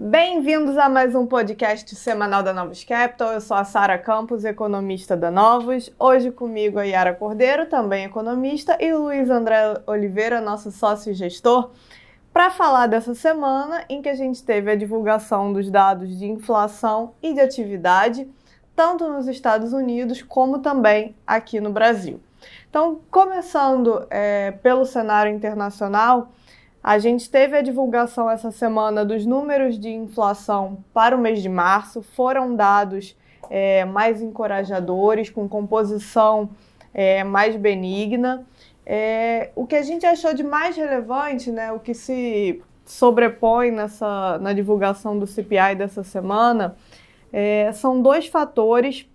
Bem-vindos a mais um podcast semanal da Novos Capital. Eu sou a Sara Campos, economista da Novos. Hoje comigo a Yara Cordeiro, também economista, e Luiz André Oliveira, nosso sócio gestor, para falar dessa semana em que a gente teve a divulgação dos dados de inflação e de atividade, tanto nos Estados Unidos como também aqui no Brasil. Então, começando é, pelo cenário internacional, a gente teve a divulgação essa semana dos números de inflação para o mês de março, foram dados é, mais encorajadores, com composição é, mais benigna. É, o que a gente achou de mais relevante, né, o que se sobrepõe nessa, na divulgação do CPI dessa semana, é, são dois fatores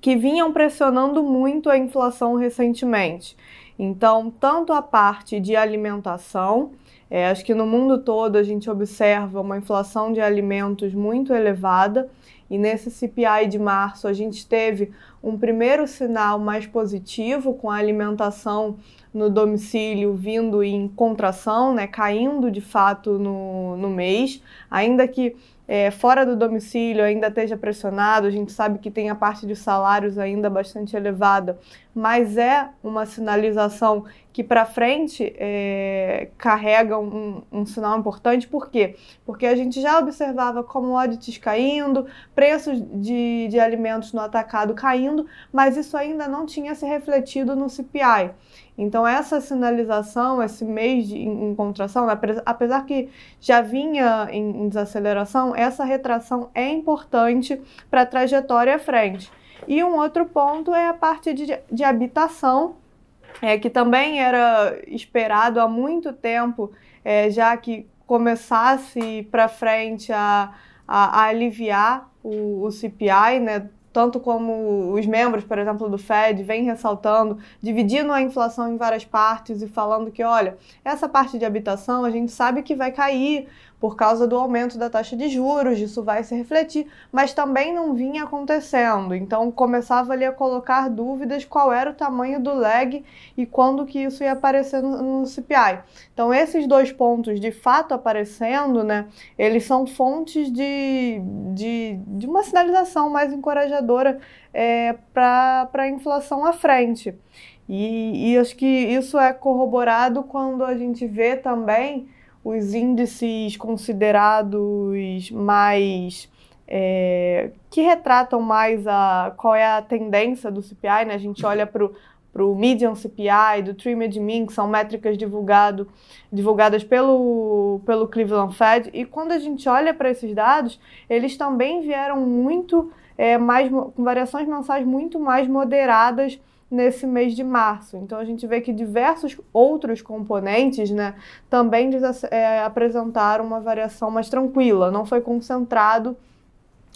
que vinham pressionando muito a inflação recentemente. Então, tanto a parte de alimentação, é, acho que no mundo todo a gente observa uma inflação de alimentos muito elevada e nesse CPI de março a gente teve um primeiro sinal mais positivo com a alimentação no domicílio vindo em contração, né, caindo de fato no, no mês, ainda que é, fora do domicílio ainda esteja pressionado, a gente sabe que tem a parte de salários ainda bastante elevada, mas é uma sinalização que para frente é, carrega um, um, sinal importante, por quê? Porque a gente já observava commodities caindo, preços de, de alimentos no atacado caindo, mas isso ainda não tinha se refletido no CPI. Então, essa sinalização, esse mês de, em, em contração, apesar que já vinha em, em desaceleração, essa retração é importante para a trajetória à frente. E um outro ponto é a parte de, de habitação, é, que também era esperado há muito tempo, é, já que começasse para frente a, a, a aliviar o, o CPI, né, tanto como os membros, por exemplo, do Fed, vêm ressaltando, dividindo a inflação em várias partes e falando que, olha, essa parte de habitação a gente sabe que vai cair por causa do aumento da taxa de juros, isso vai se refletir, mas também não vinha acontecendo. Então começava ali a colocar dúvidas qual era o tamanho do lag e quando que isso ia aparecer no, CPI. Então esses dois pontos de fato aparecendo, né, eles são fontes de, de, de uma sinalização mais encorajadora é, para a inflação à frente. E, e acho que isso é corroborado quando a gente vê também os índices considerados mais é, que retratam mais a qual é a tendência do CPI, né? A gente olha para o median CPI, do Trimmed Mean, que são métricas divulgado, divulgadas pelo, pelo Cleveland Fed, e quando a gente olha para esses dados, eles também vieram muito é, mais com variações mensais muito mais moderadas nesse mês de março. Então a gente vê que diversos outros componentes né, também é, apresentaram uma variação mais tranquila, não foi concentrado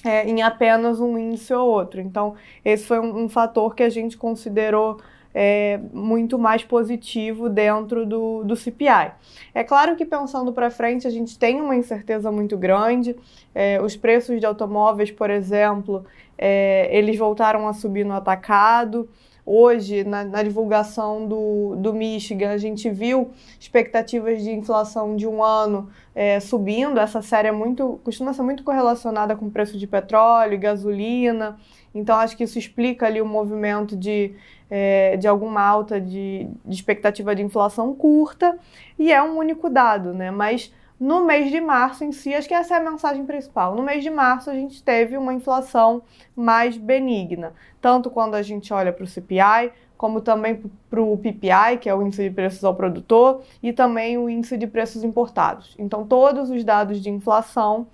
é, em apenas um índice ou outro. Então, esse foi um, um fator que a gente considerou é, muito mais positivo dentro do, do CPI. É claro que pensando para frente, a gente tem uma incerteza muito grande. É, os preços de automóveis, por exemplo, é, eles voltaram a subir no atacado. Hoje, na, na, divulgação do, do Michigan, a gente viu expectativas de inflação de um ano é, subindo. Essa série é muito, costuma ser muito correlacionada com o preço de petróleo gasolina. Então, acho que isso explica ali o movimento de, é, de alguma alta de, de expectativa de inflação curta. E é um único dado, né? Mas no mês de março em si, acho que essa é a mensagem principal. No mês de março, a gente teve uma inflação mais benigna, tanto quando a gente olha para o CPI, como também para o PPI, que é o índice de preços ao produtor, e também o índice de preços importados. Então, todos os dados de inflação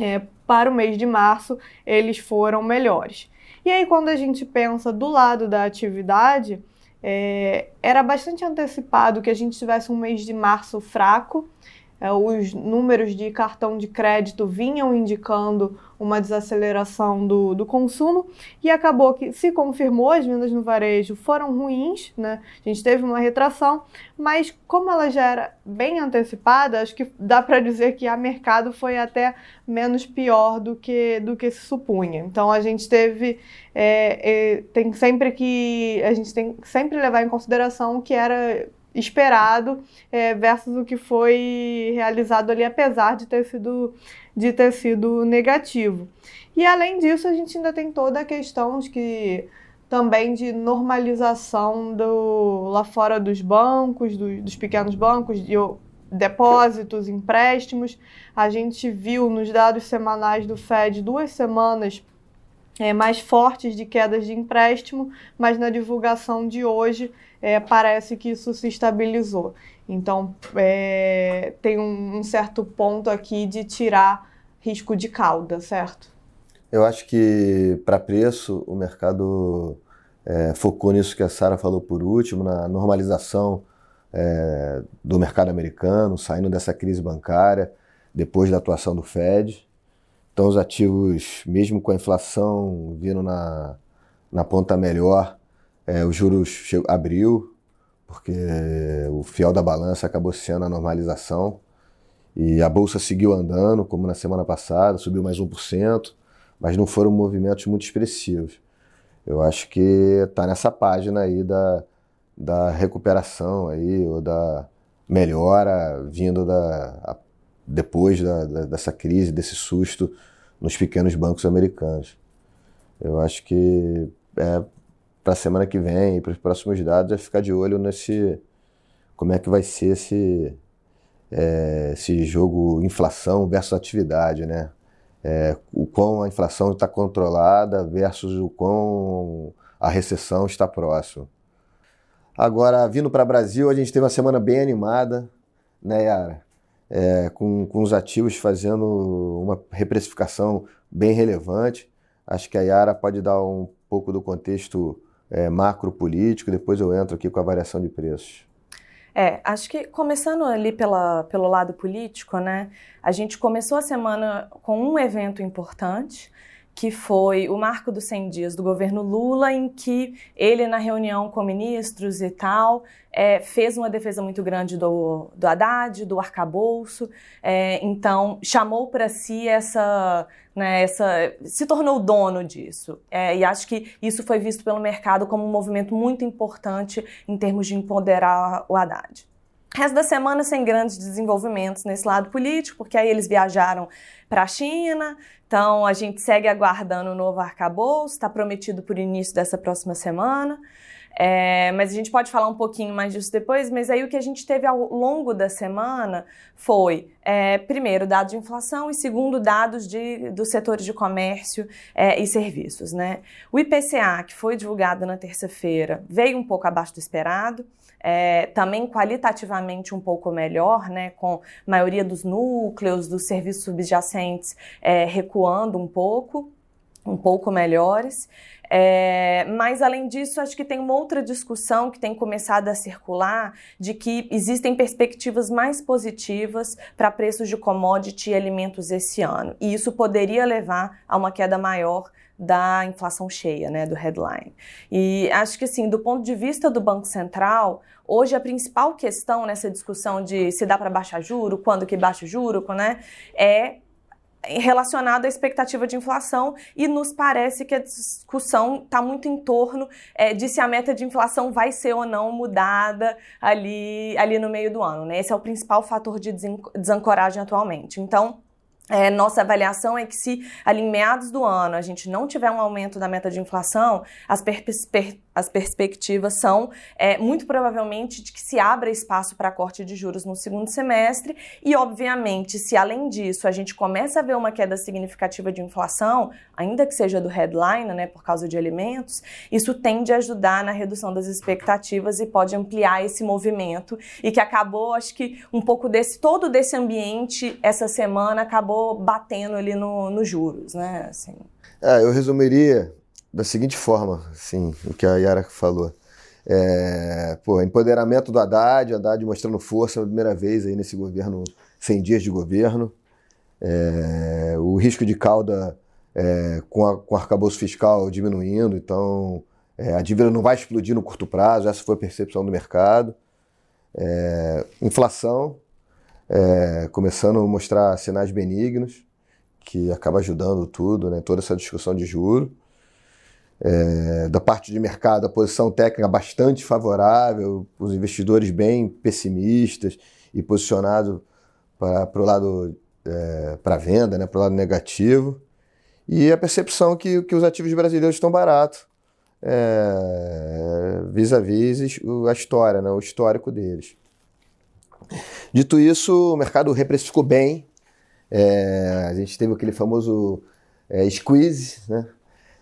é, para o mês de março, eles foram melhores. E aí, quando a gente pensa do lado da atividade, é, era bastante antecipado que a gente tivesse um mês de março fraco, os números de cartão de crédito vinham indicando uma desaceleração do, do consumo e acabou que se confirmou, as vendas no varejo foram ruins, né? A gente teve uma retração, mas como ela já era bem antecipada, acho que dá para dizer que a mercado foi até menos pior do que, do que se supunha. Então a gente teve, é, é, tem sempre que, a gente tem sempre levar em consideração que era esperado é, versus o que foi realizado ali, apesar de ter sido, de ter sido negativo. E além disso, a gente ainda tem toda a questão de que também de normalização do, lá fora dos bancos, do, dos pequenos bancos, de depósitos, empréstimos. A gente viu nos dados semanais do Fed duas semanas é, mais fortes de quedas de empréstimo, mas na divulgação de hoje é, parece que isso se estabilizou. Então, é, tem um, um, certo ponto aqui de tirar risco de cauda, certo? Eu acho que, para preço, o mercado é, focou nisso que a Sara falou por último, na normalização é, do mercado americano, saindo dessa crise bancária, depois da atuação do Fed. Então, os ativos, mesmo com a inflação vindo na, na ponta melhor, é, os juros abriu, porque o fiel da balança acabou sendo a normalização. E a bolsa seguiu andando, como na semana passada, subiu mais 1%, mas não foram movimentos muito expressivos. Eu acho que está nessa página aí da, da recuperação aí, ou da melhora vindo da, depois da, da, dessa crise, desse susto nos pequenos bancos americanos. Eu acho que é, para a semana que vem e para os próximos dados é ficar de olho nesse como é que vai ser esse, é, esse jogo inflação versus atividade, né? É, o quão a inflação está controlada versus o quão a recessão está próximo. Agora, vindo para o Brasil, a gente teve uma semana bem animada, né, Yara? É, com, com os ativos fazendo uma reprecificação bem relevante. Acho que a Yara pode dar um pouco do contexto é, macro político, depois eu entro aqui com a variação de preços. É, acho que começando ali pela, pelo lado político, né? A gente começou a semana com um evento importante, que foi o marco dos 100 dias do governo Lula, em que ele, na reunião com ministros e tal, é, fez uma defesa muito grande do, do Haddad, do arcabouço, é, então chamou para si essa, né, essa. se tornou dono disso. É, e acho que isso foi visto pelo mercado como um movimento muito importante em termos de empoderar o Haddad. Resto da semana sem grandes desenvolvimentos nesse lado político, porque aí eles viajaram para a China, então a gente segue aguardando o novo arcabouço, está prometido por início dessa próxima semana. É, mas a gente pode falar um pouquinho mais disso depois. Mas aí o que a gente teve ao longo da semana foi, é, primeiro, dados de inflação e segundo, dados de, dos setores de comércio é, e serviços. Né? O IPCA, que foi divulgado na terça-feira, veio um pouco abaixo do esperado. É, também qualitativamente um pouco melhor, né, com a maioria dos núcleos, dos serviços subjacentes é, recuando um pouco, um pouco melhores. É, mas, além disso, acho que tem uma outra discussão que tem começado a circular de que existem perspectivas mais positivas para preços de commodity e alimentos esse ano. E isso poderia levar a uma queda maior da inflação cheia, né, do headline. E acho que, assim, do ponto de vista do Banco Central, hoje a principal questão nessa discussão de se dá para baixar juro, quando que baixa juro, né, é relacionado à expectativa de inflação e nos parece que a discussão está muito em torno é, de se a meta de inflação vai ser ou não mudada ali, ali no meio do ano. Né? Esse é o principal fator de desancoragem atualmente. Então, é, nossa avaliação é que se ali em meados do ano a gente não tiver um aumento da meta de inflação, as, per per as perspectivas são é, muito provavelmente de que se abra espaço para corte de juros no segundo semestre e, obviamente, se além disso a gente começa a ver uma queda significativa de inflação, ainda que seja do headline, né, por causa de alimentos, isso tende a ajudar na redução das expectativas e pode ampliar esse movimento e que acabou, acho que um pouco desse todo desse ambiente essa semana acabou batendo ali nos no juros, né? Assim. É, eu resumiria da seguinte forma, assim, o que a Yara falou. É, pô, empoderamento do Haddad, Haddad mostrando força pela primeira vez aí nesse governo, 100 dias de governo. É, o risco de cauda é, com, a, com o arcabouço fiscal diminuindo, então é, a dívida não vai explodir no curto prazo, essa foi a percepção do mercado. É, inflação, é, começando a mostrar sinais benignos, que acaba ajudando tudo, né, toda essa discussão de juros. É, da parte de mercado, a posição técnica bastante favorável, os investidores bem pessimistas e posicionados para o lado é, para venda, né, para o lado negativo. E a percepção que, que os ativos brasileiros estão baratos, é, vis-à-vis -vis a história, né, o histórico deles. Dito isso, o mercado reprecificou bem. É, a gente teve aquele famoso é, squeeze, né?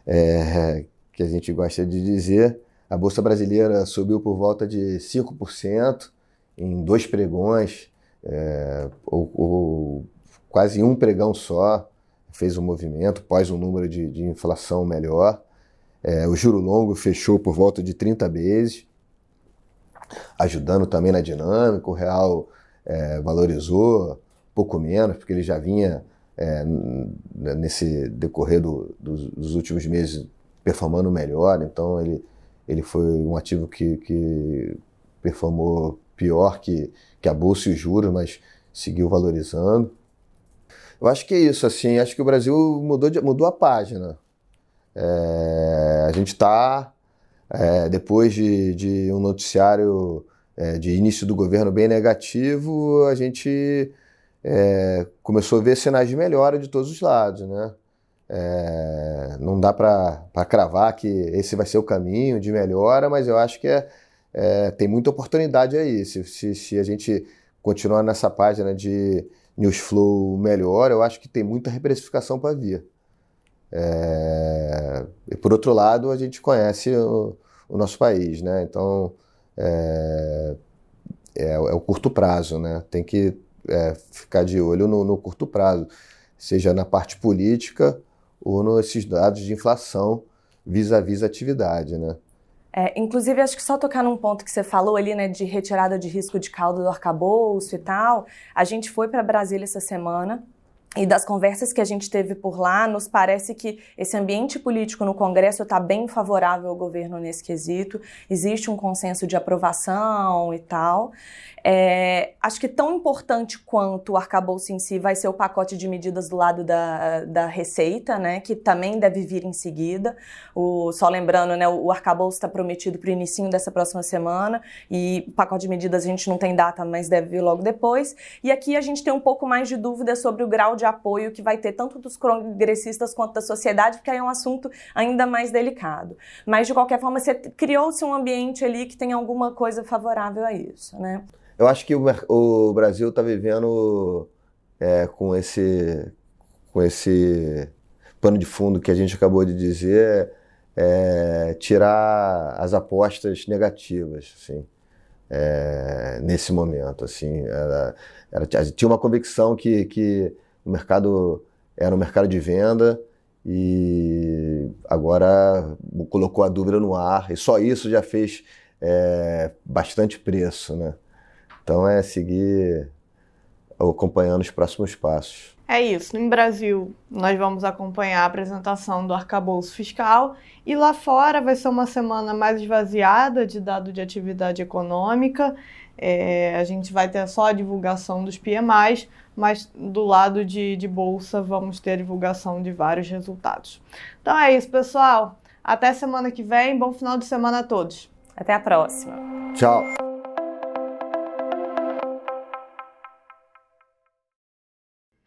É, que a gente gosta de dizer. A Bolsa Brasileira subiu por volta de 5% em dois pregões, é, ou, ou, quase um pregão só fez um movimento, pós um número de, de inflação melhor. É, o juro longo fechou por volta de 30 vezes, ajudando também na dinâmica. O real é, valorizou pouco menos, porque ele já vinha é, nesse decorrer do, dos, dos, últimos meses performando melhor, então ele, ele foi um ativo que, que performou pior que, que a bolsa e os juros, mas seguiu valorizando. Eu acho que é isso, assim, acho que o Brasil mudou, de, mudou a página. É, a gente está, é, depois de, de, um noticiário é, de início do governo bem negativo, a gente é, começou a ver sinais de melhora de todos os lados, né? É, não dá para cravar que esse vai ser o caminho de melhora, mas eu acho que é, é tem muita oportunidade aí. Se, se, se, a gente continuar nessa página de news flow melhor, eu acho que tem muita reprecificação para vir. É, e por outro lado, a gente conhece o, o nosso país, né? Então é, é, é o curto prazo, né? Tem que é, ficar de olho no, no, curto prazo, seja na parte política ou nesses dados de inflação vis-à-vis -vis atividade, né? É, inclusive, acho que só tocar num ponto que você falou ali, né, de retirada de risco de caldo do arcabouço e tal. A gente foi para Brasília essa semana e das conversas que a gente teve por lá, nos parece que esse ambiente político no Congresso está bem favorável ao governo nesse quesito. Existe um consenso de aprovação e tal. É, acho que tão importante quanto o arcabouço em si vai ser o pacote de medidas do lado da, da Receita, né, que também deve vir em seguida. O, só lembrando, né, o arcabouço está prometido para o início dessa próxima semana e o pacote de medidas a gente não tem data, mas deve vir logo depois. E aqui a gente tem um pouco mais de dúvida sobre o grau de apoio que vai ter tanto dos congressistas quanto da sociedade, porque aí é um assunto ainda mais delicado. Mas, de qualquer forma, criou-se um ambiente ali que tem alguma coisa favorável a isso, né? Eu acho que o, o Brasil está vivendo é, com esse com esse pano de fundo que a gente acabou de dizer, é, tirar as apostas negativas, assim, é, nesse momento, assim, era, era, tinha uma convicção que, que o mercado era um mercado de venda e agora colocou a dúvida no ar e só isso já fez é, bastante preço, né? Então é seguir acompanhando os próximos passos. É isso. No Brasil, nós vamos acompanhar a apresentação do arcabouço fiscal e lá fora vai ser uma semana mais esvaziada de dado de atividade econômica. É, a gente vai ter só a divulgação dos PMIs, mas do lado de, de bolsa vamos ter a divulgação de vários resultados. Então é isso, pessoal. Até semana que vem. Bom final de semana a todos. Até a próxima. Tchau.